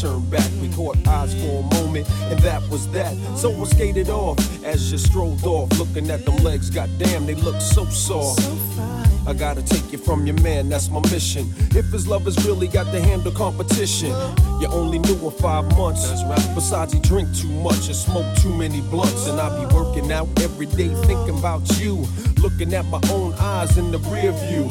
turned back. We caught eyes for a moment, and that was that. So I skated off as you strolled off, looking at them legs. Goddamn, they look so soft. I gotta take you from your man, that's my mission. If his love has really got to handle competition, you only knew him five months. That's right. Besides, he drink too much and smoke too many blunts. And I be working out every day thinking about you. Looking at my own eyes in the rear view.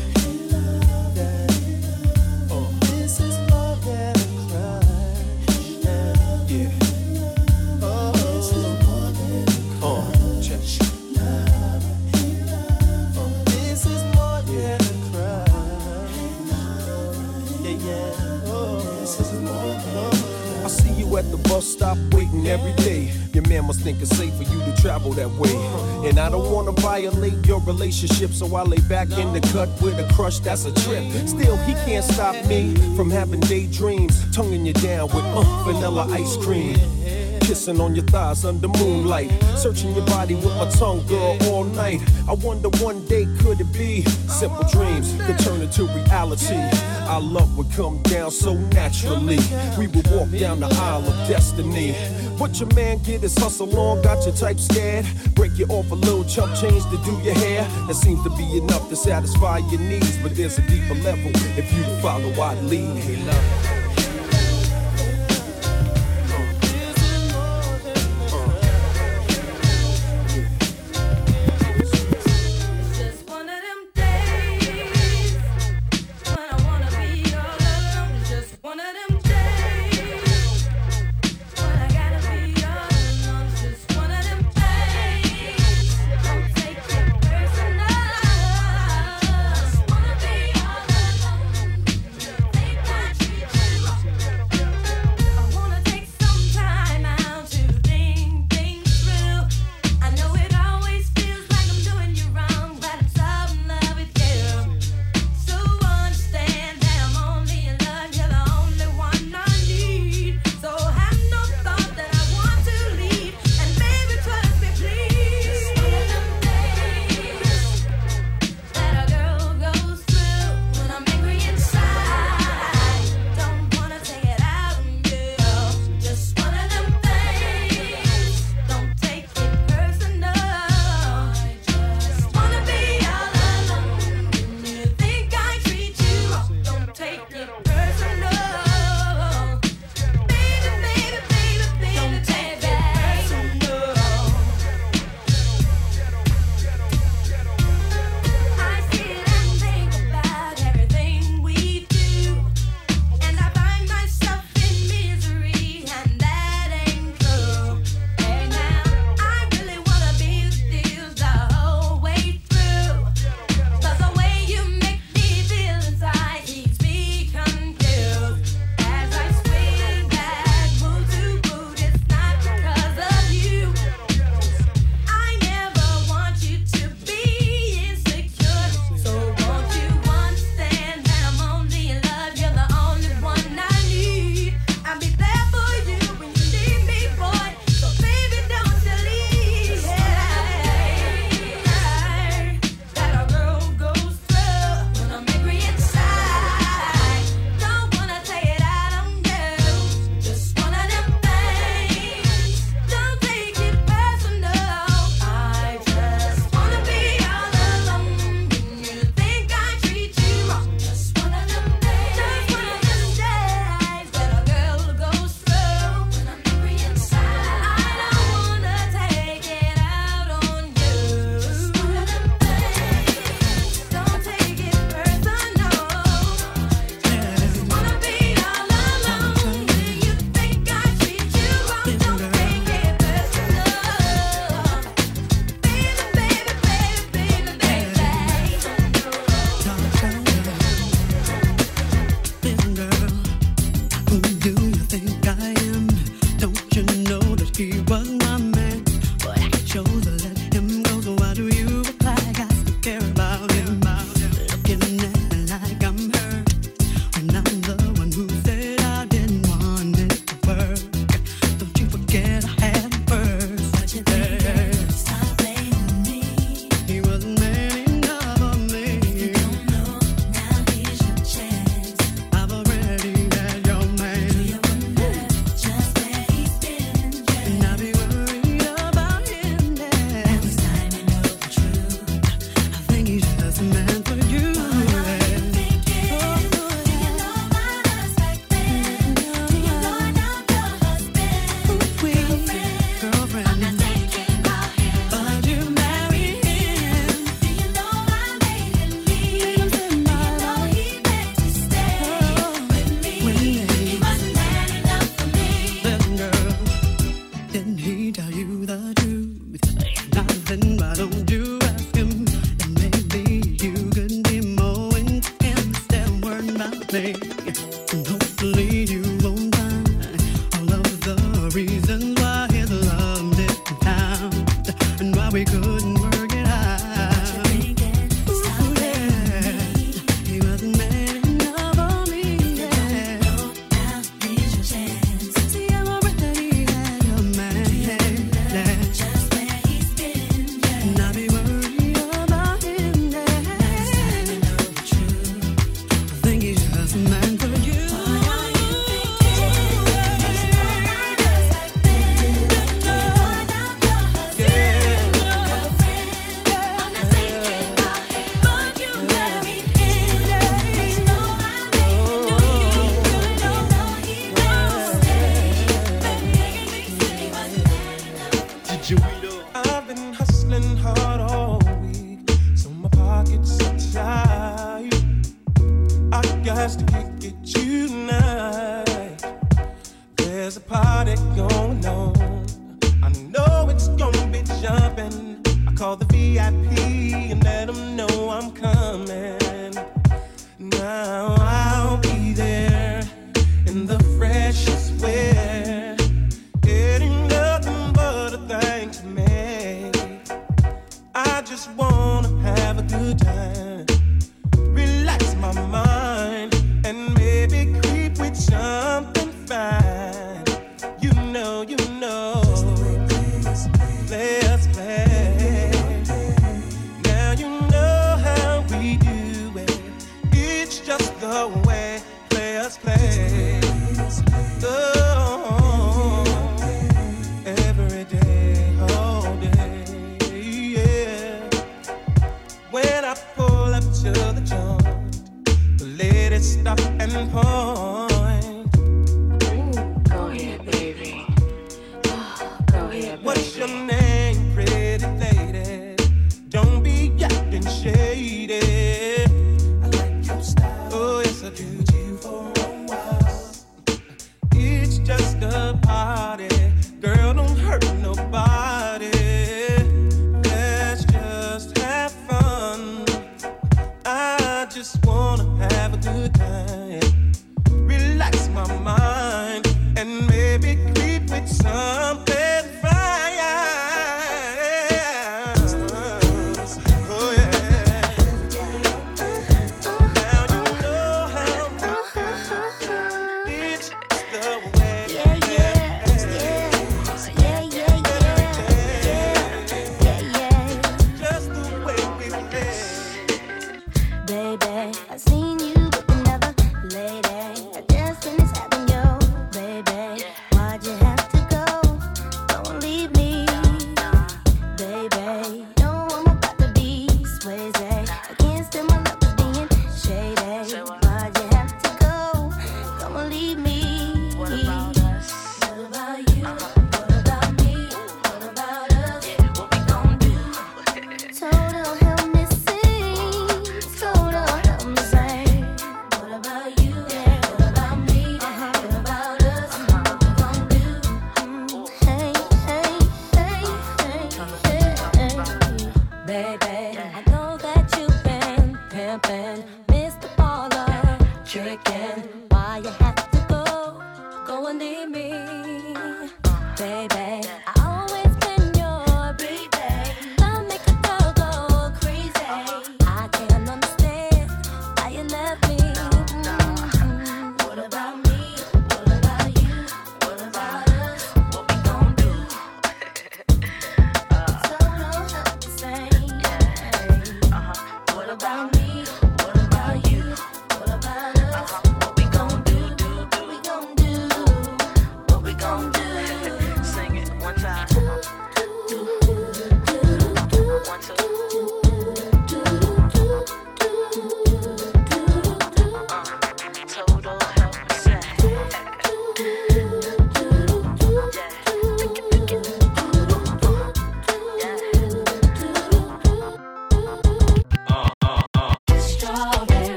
Man must think it's safe for you to travel that way. And I don't wanna violate your relationship, so I lay back in the cut with a crush that's a trip. Still, he can't stop me from having daydreams, tonguing you down with uh, vanilla ice cream. Kissing on your thighs under moonlight. Searching your body with my tongue, girl, all night. I wonder one day could it be simple dreams could turn into reality. Our love would come down so naturally. We would walk down the aisle of destiny. What your man get is hustle on, got your type scared. Break you off a little chump change to do your hair. That seems to be enough to satisfy your needs, but there's a deeper level if you follow I'd lead. Hey, love.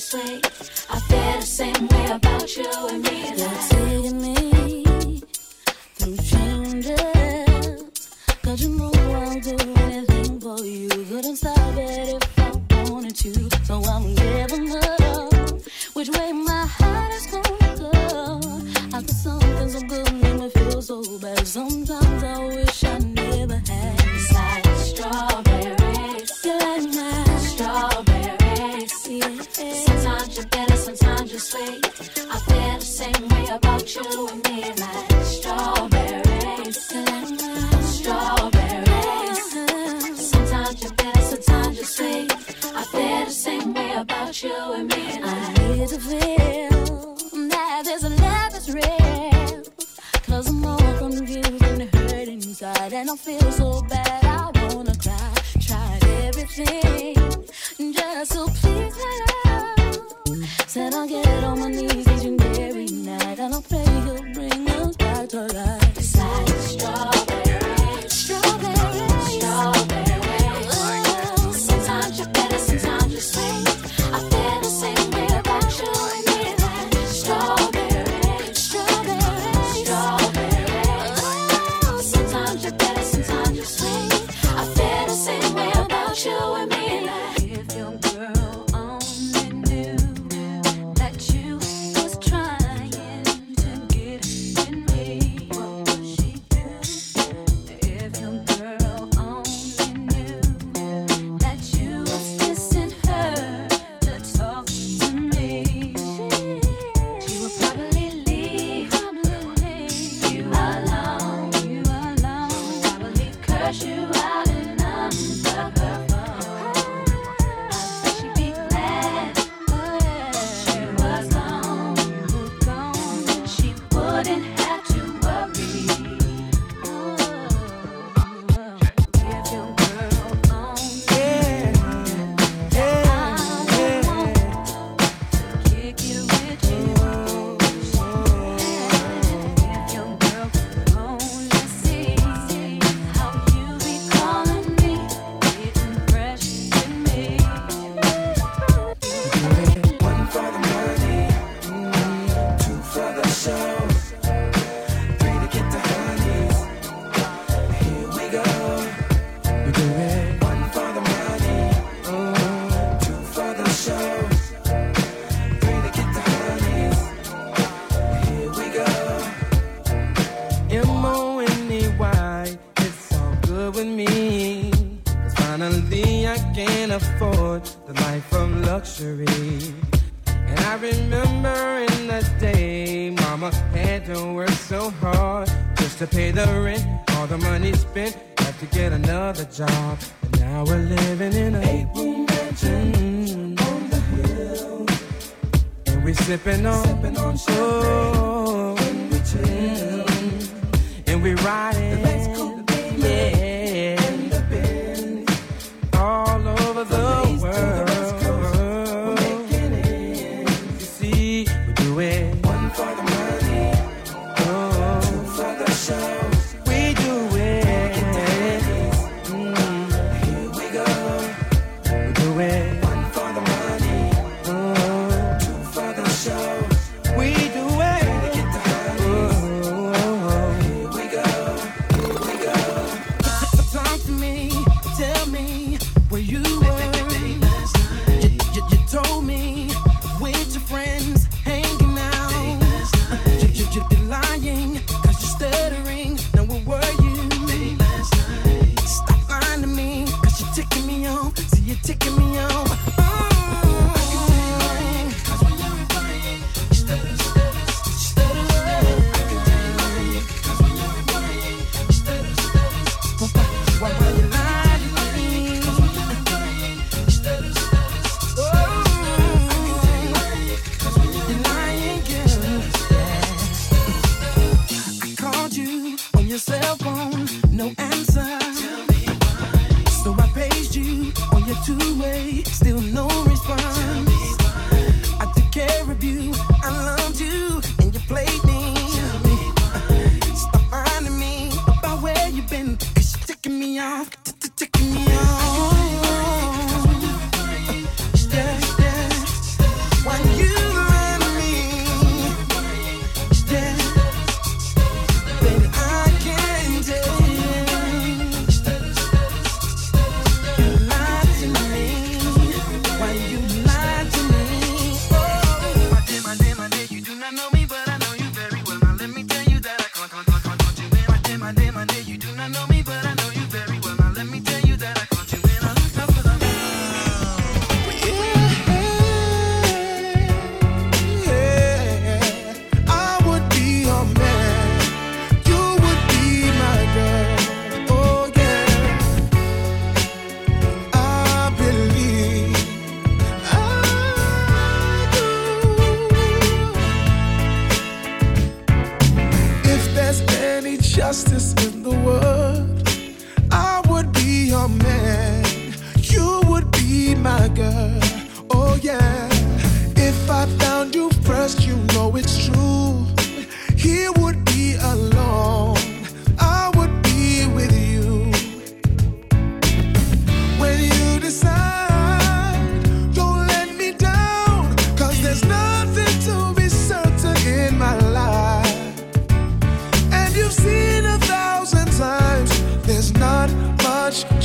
this way. I feel the same way about you and me.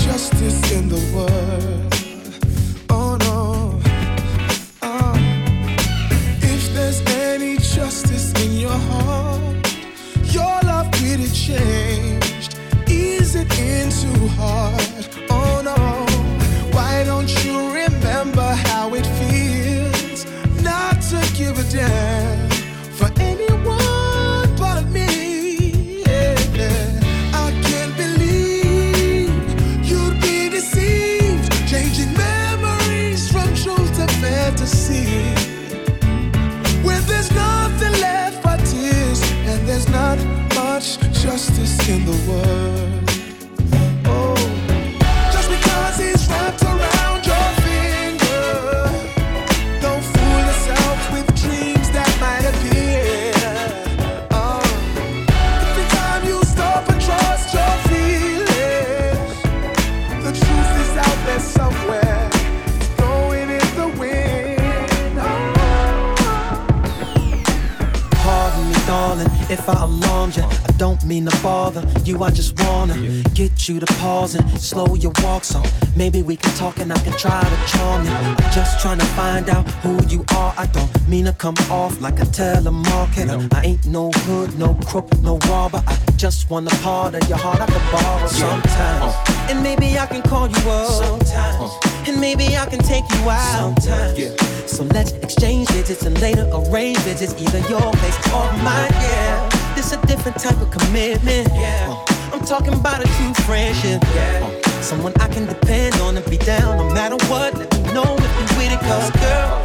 Justice come off like a telemarketer. I ain't no hood, no crook, no robber. I just want a part of your heart I could borrow sometimes. Uh. And maybe I can call you up sometimes. Uh. And maybe I can take you out sometimes. So let's exchange digits and later arrange visits, either your place or mine. Yeah, this a different type of commitment. Yeah, uh. I'm talking about a true friendship. Yeah, someone I can depend on and be down no matter what. Let me know if you with it, cause girl,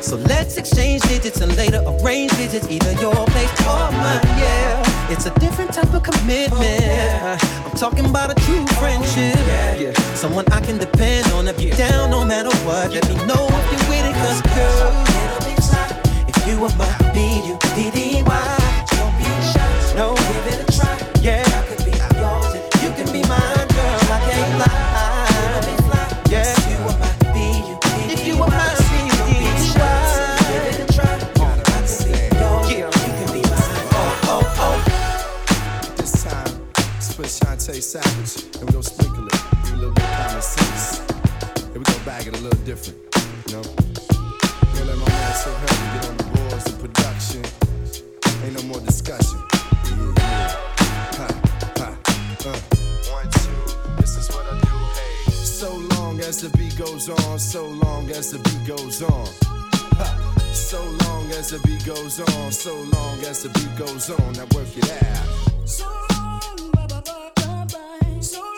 So let's exchange digits and later arrange visits, either your place or mine. Yeah, it's a different type of commitment. I'm talking about a true friendship. Someone I can depend on if you're down no matter what. Let me know if you're with it, cause girl, if you were my B-U-D-D-Y. Bag it a little different, you know? Gonna let my man so heavy get on the boards of production. Ain't no more discussion. Yeah, yeah. Ha, ha, uh. One, two, this is what I do, hey. So long as the beat goes on, so long as the beat goes on. Ha. So long as the beat goes on, so long as the beat goes on. Now work it out. So long, bye bye bye bye bye. So long,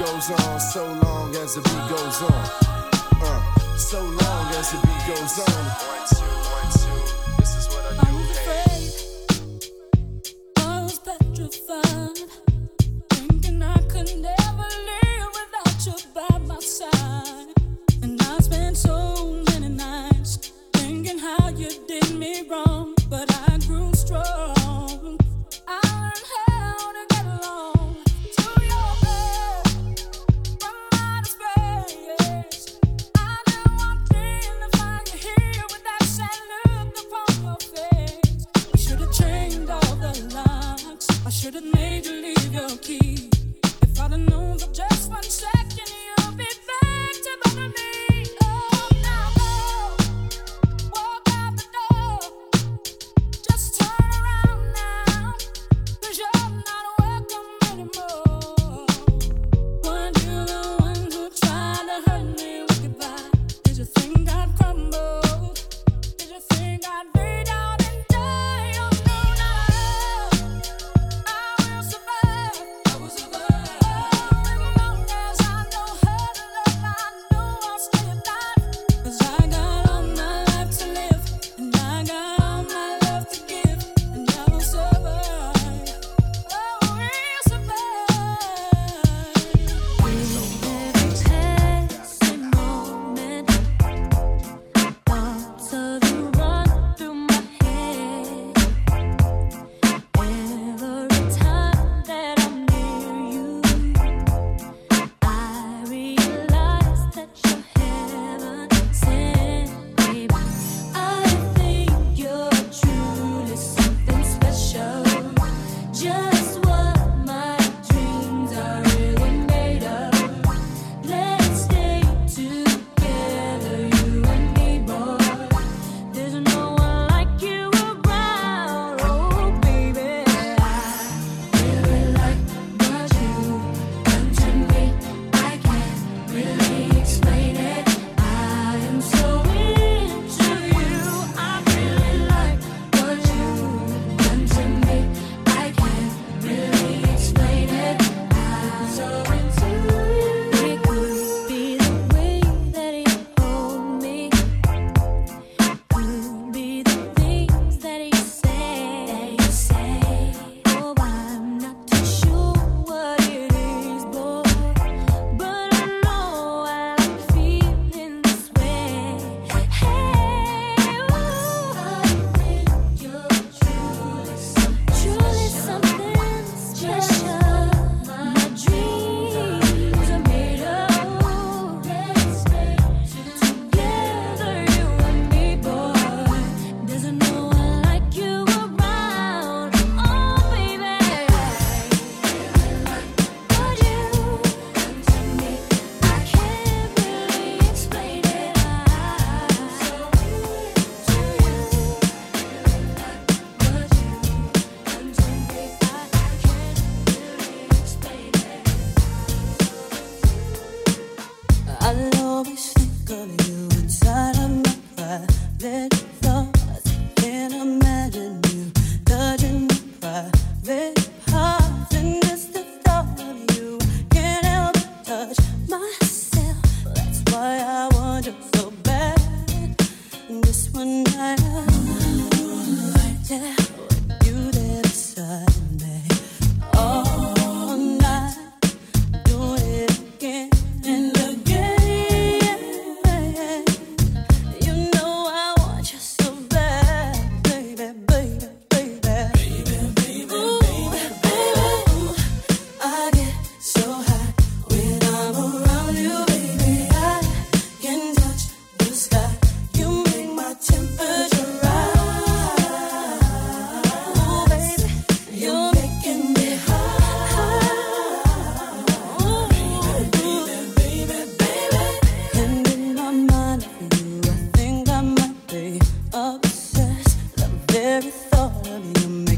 goes on, so long as the beat goes on. Uh, so long as the beat goes on. One, two, one, two. This is what I I do. was Hey. afraid, I was petrified, thinking I could never live without you by my side. And I spent so many nights thinking how you did me wrong, but I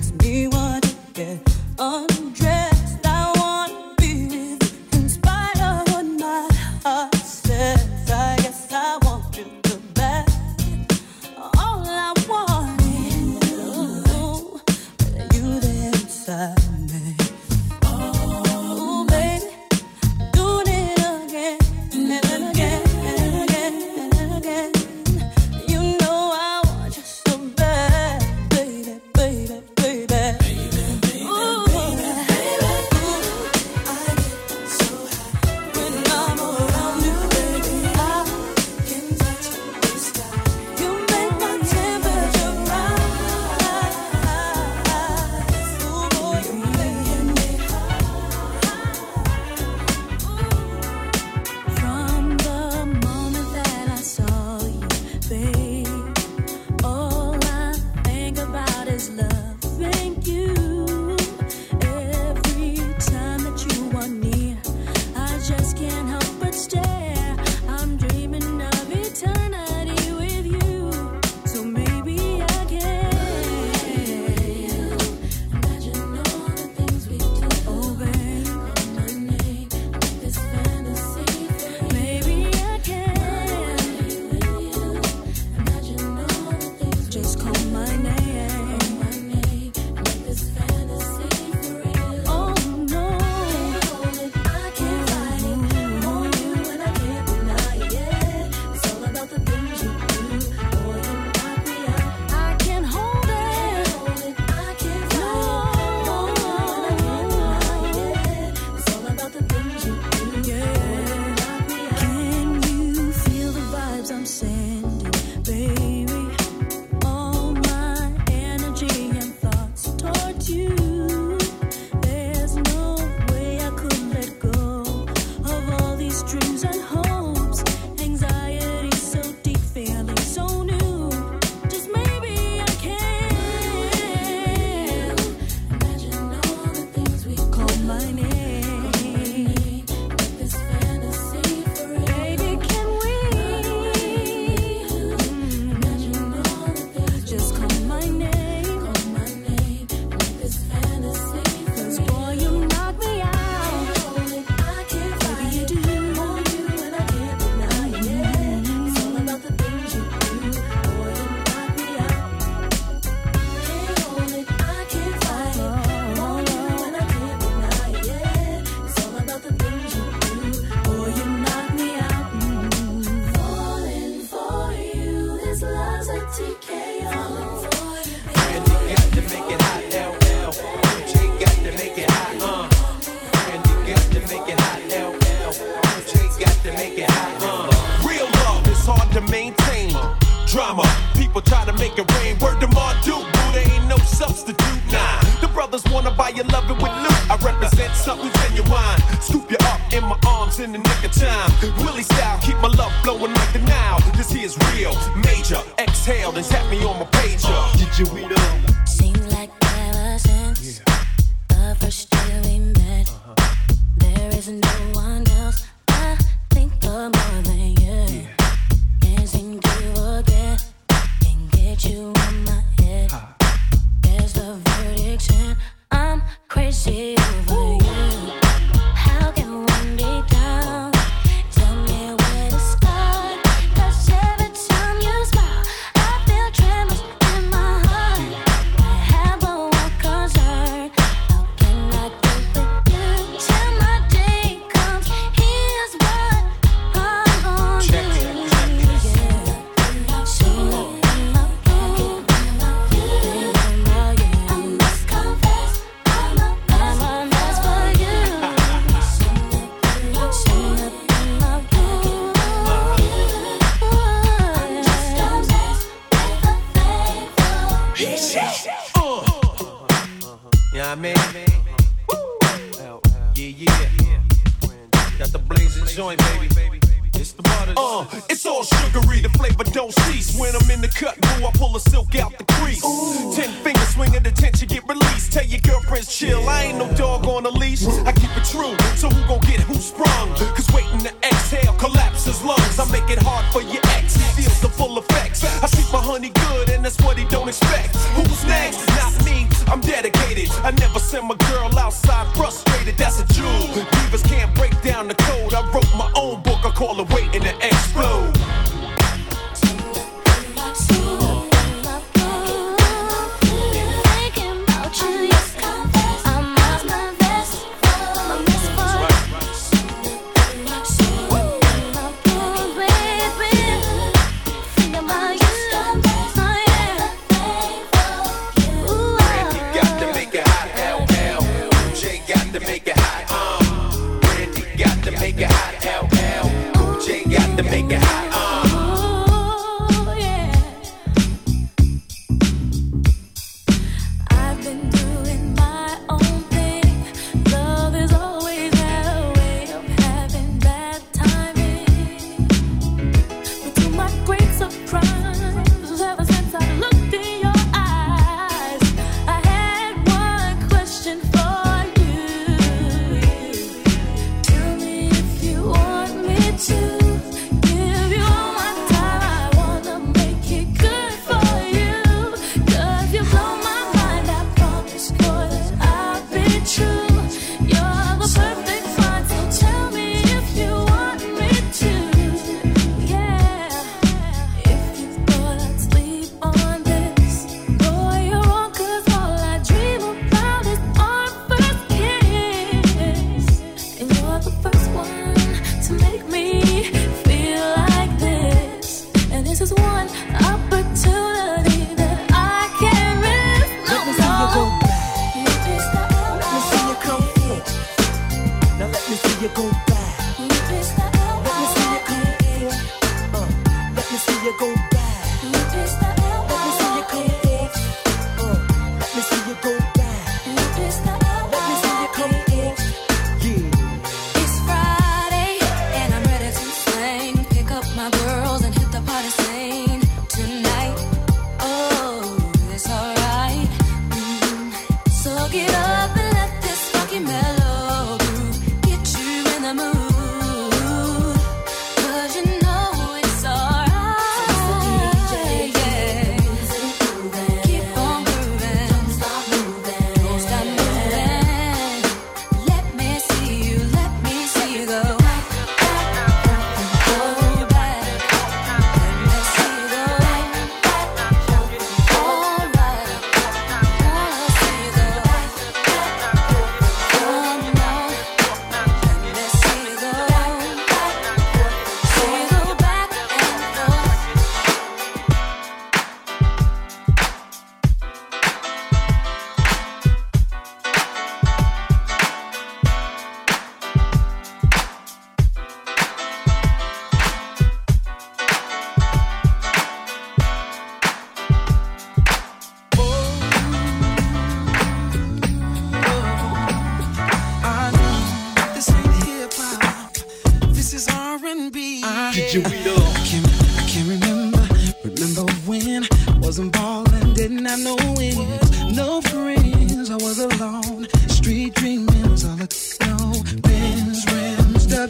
makes me want to get undressed.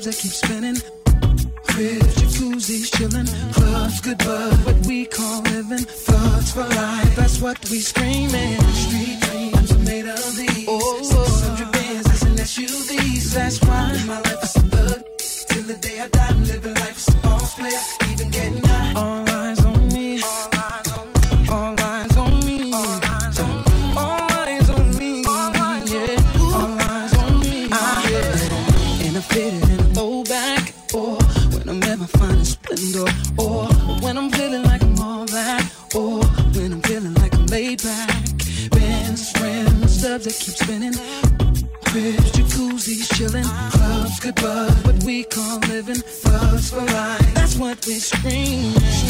Rims, that keep spinning. Cribs, jacuzzis, chillin', clubs, good bud, what we call living. Thugs for life, that's what we screamin'. Street dreams are made of these. Oh, 600 Benzes and SUVs, that's why my life is a thug. Till the day I die, I'm living life as a boss player, That's what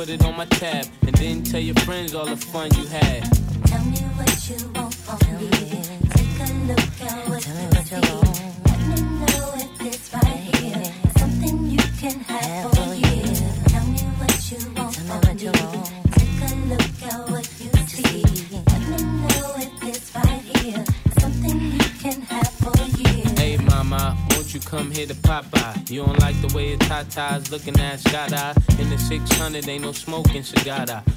put it on my tab. And then tell your friends all the fun you come here to pop Popeye? You don't like the way your tatas looking at Scott Eye? In the 600, ain't no smoking cigar.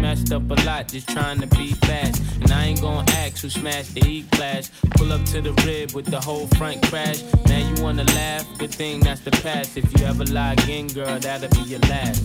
messed up a lot just trying to be fast. And I ain't gonna ask who smashed the E class. Pull up to the rib with the whole front crash. Now you wanna laugh? Good thing that's the past. If you ever lie again, girl, that'll be your last.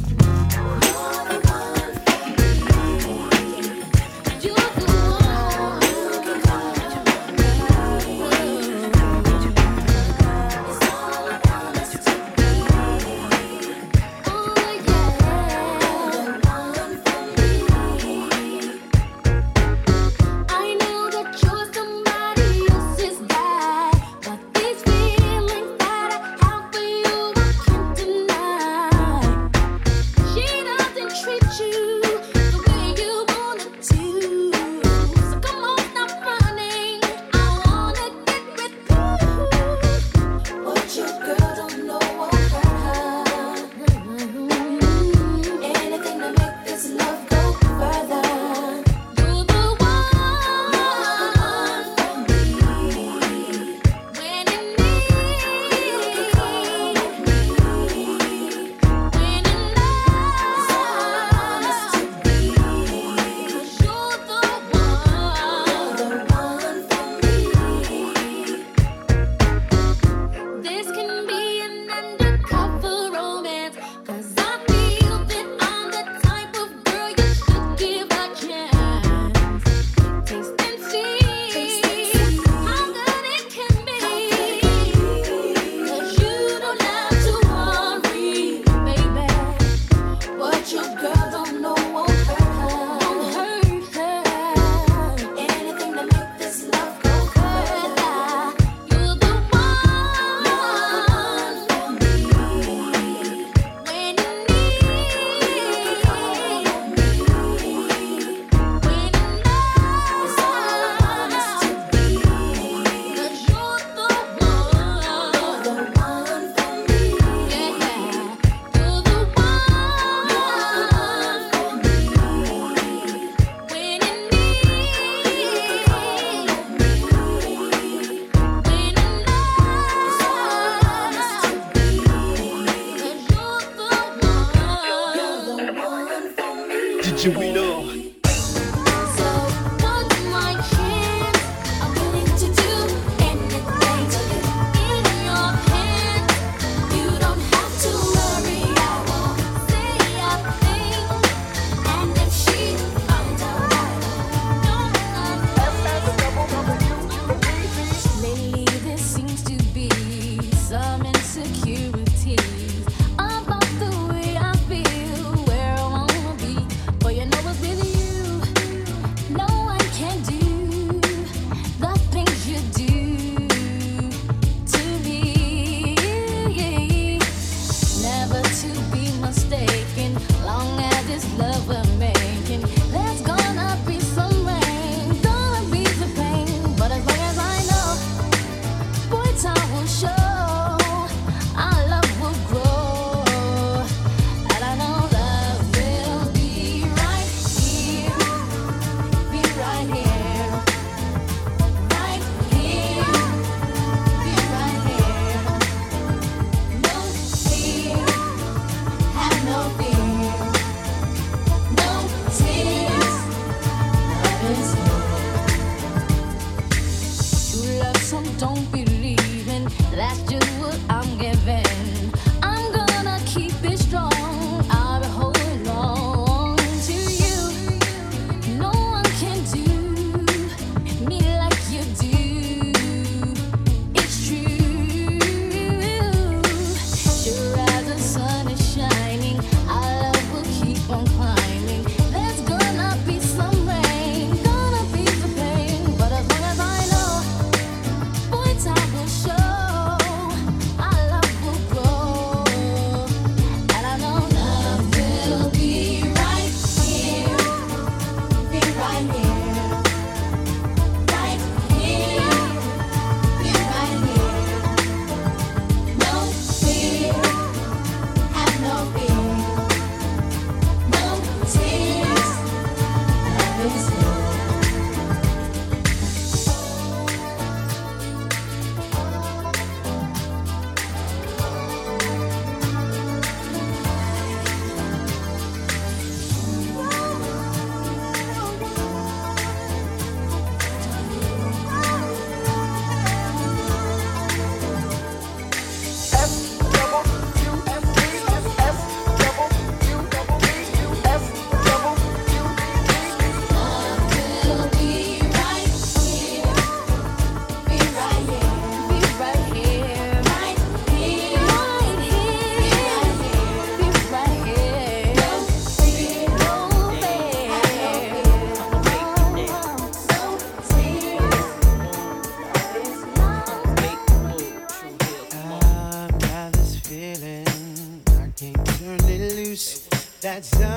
That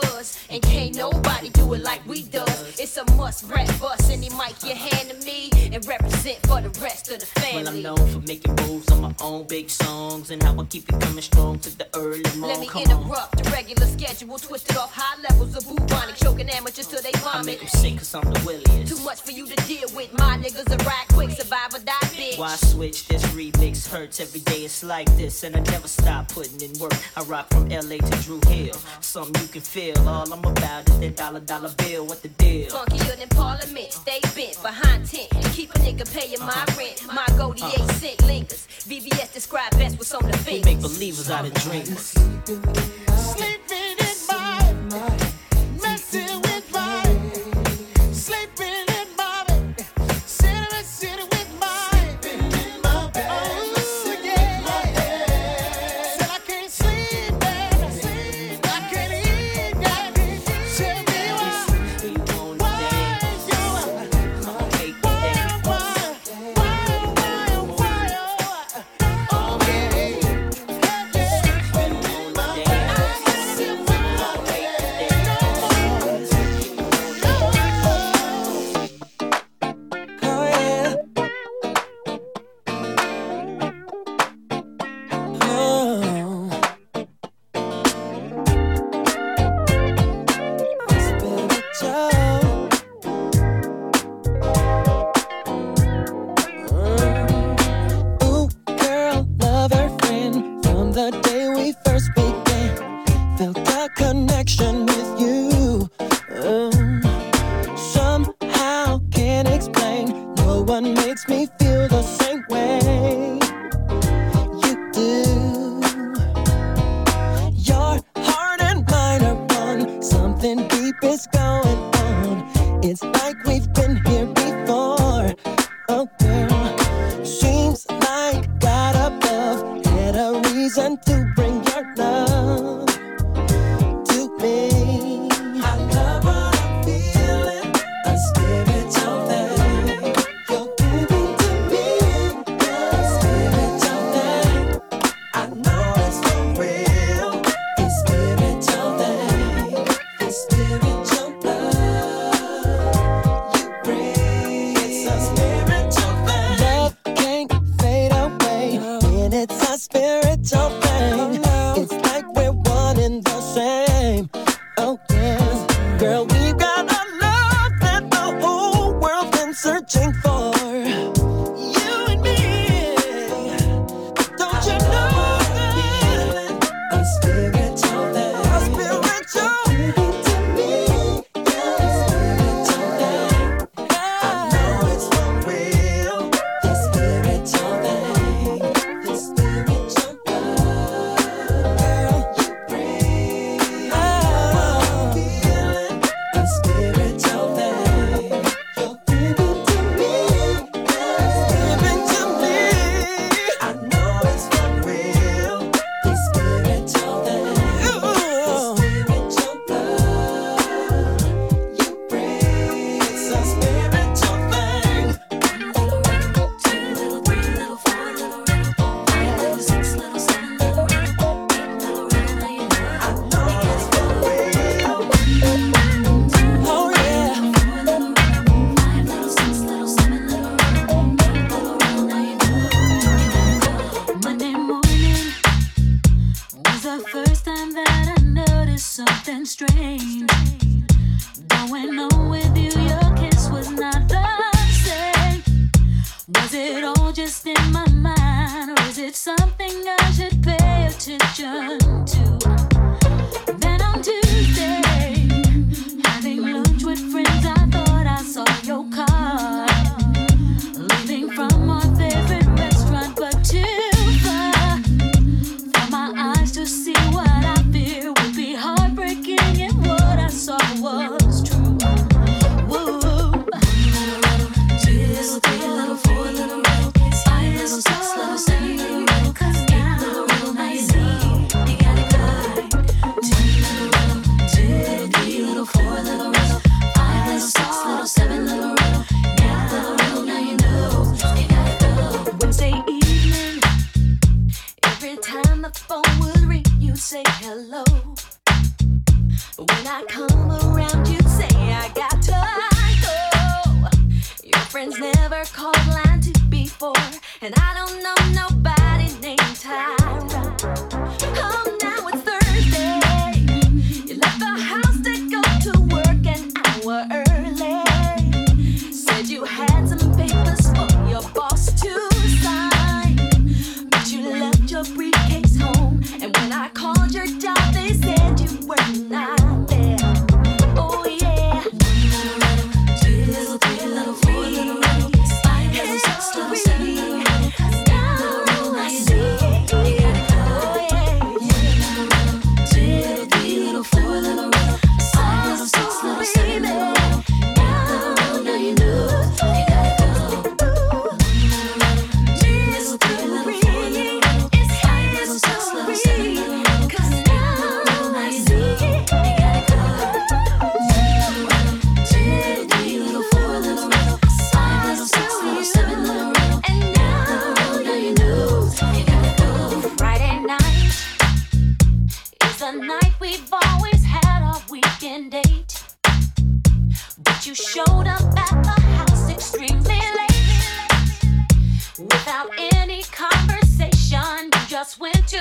buzz. And can't nobody do it like we does. It's a must rap bus. Any mic you hand to me and represent for the rest of the family. Well, I'm known for making moves on my own big songs and how I keep it coming strong to the early morning. Let me interrupt the regular schedule, twisted off high levels of bubonic, choking amateurs till they vomit. I make them sick cause I'm the williest. Too much for you to deal with. My niggas are right quick, survive or die, bitch. Why switch? This remix hurts every day. It's like this, and I never stop putting in work. I rock from LA to Drew Hill, something you can feel real. All I'm about is that dollar dollar bill. What the deal? Funkier than Parliament. Stay bent behind tent. Keep a nigga paying my uh-huh. rent. My goldie uh-huh. eight cent lingers. VVS describe best what's on the fingers. We make believers out of dreamers. Sleeping.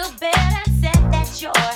You better, said that you're.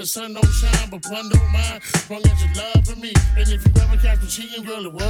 the sun don't shine, but one don't mind. Long as you love for me. And if you ever catch me cheating, girl, it was.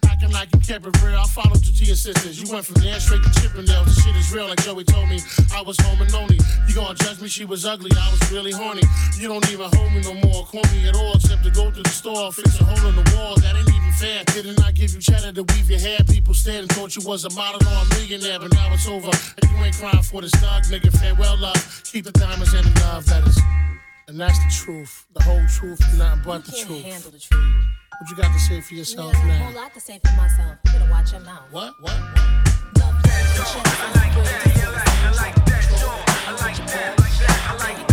acting like you kept it real. I followed you to your sisters. You went from there straight to Chippendales. This shit is real, like Joey told me. I was home and lonely. You gonna judge me? She was ugly. I was really horny. You don't even hold me no more. Call me at all, except to go to the store, fix a hole in the wall. That ain't even fair. Didn't I give you cheddar to weave your hair? People stared and thought you was a model or a millionaire, but now it's over. And you ain't crying for this stock, nigga. Farewell, love. Keep the diamonds and the love letters. And that's the truth, the whole truth, nothing but the truth. Handle the truth. What you got to say for yourself yeah, now? A whole lot to say for myself. Better watch your mouth. What? What? what? Love, I like that. I like that. I like that. I like that. I like that.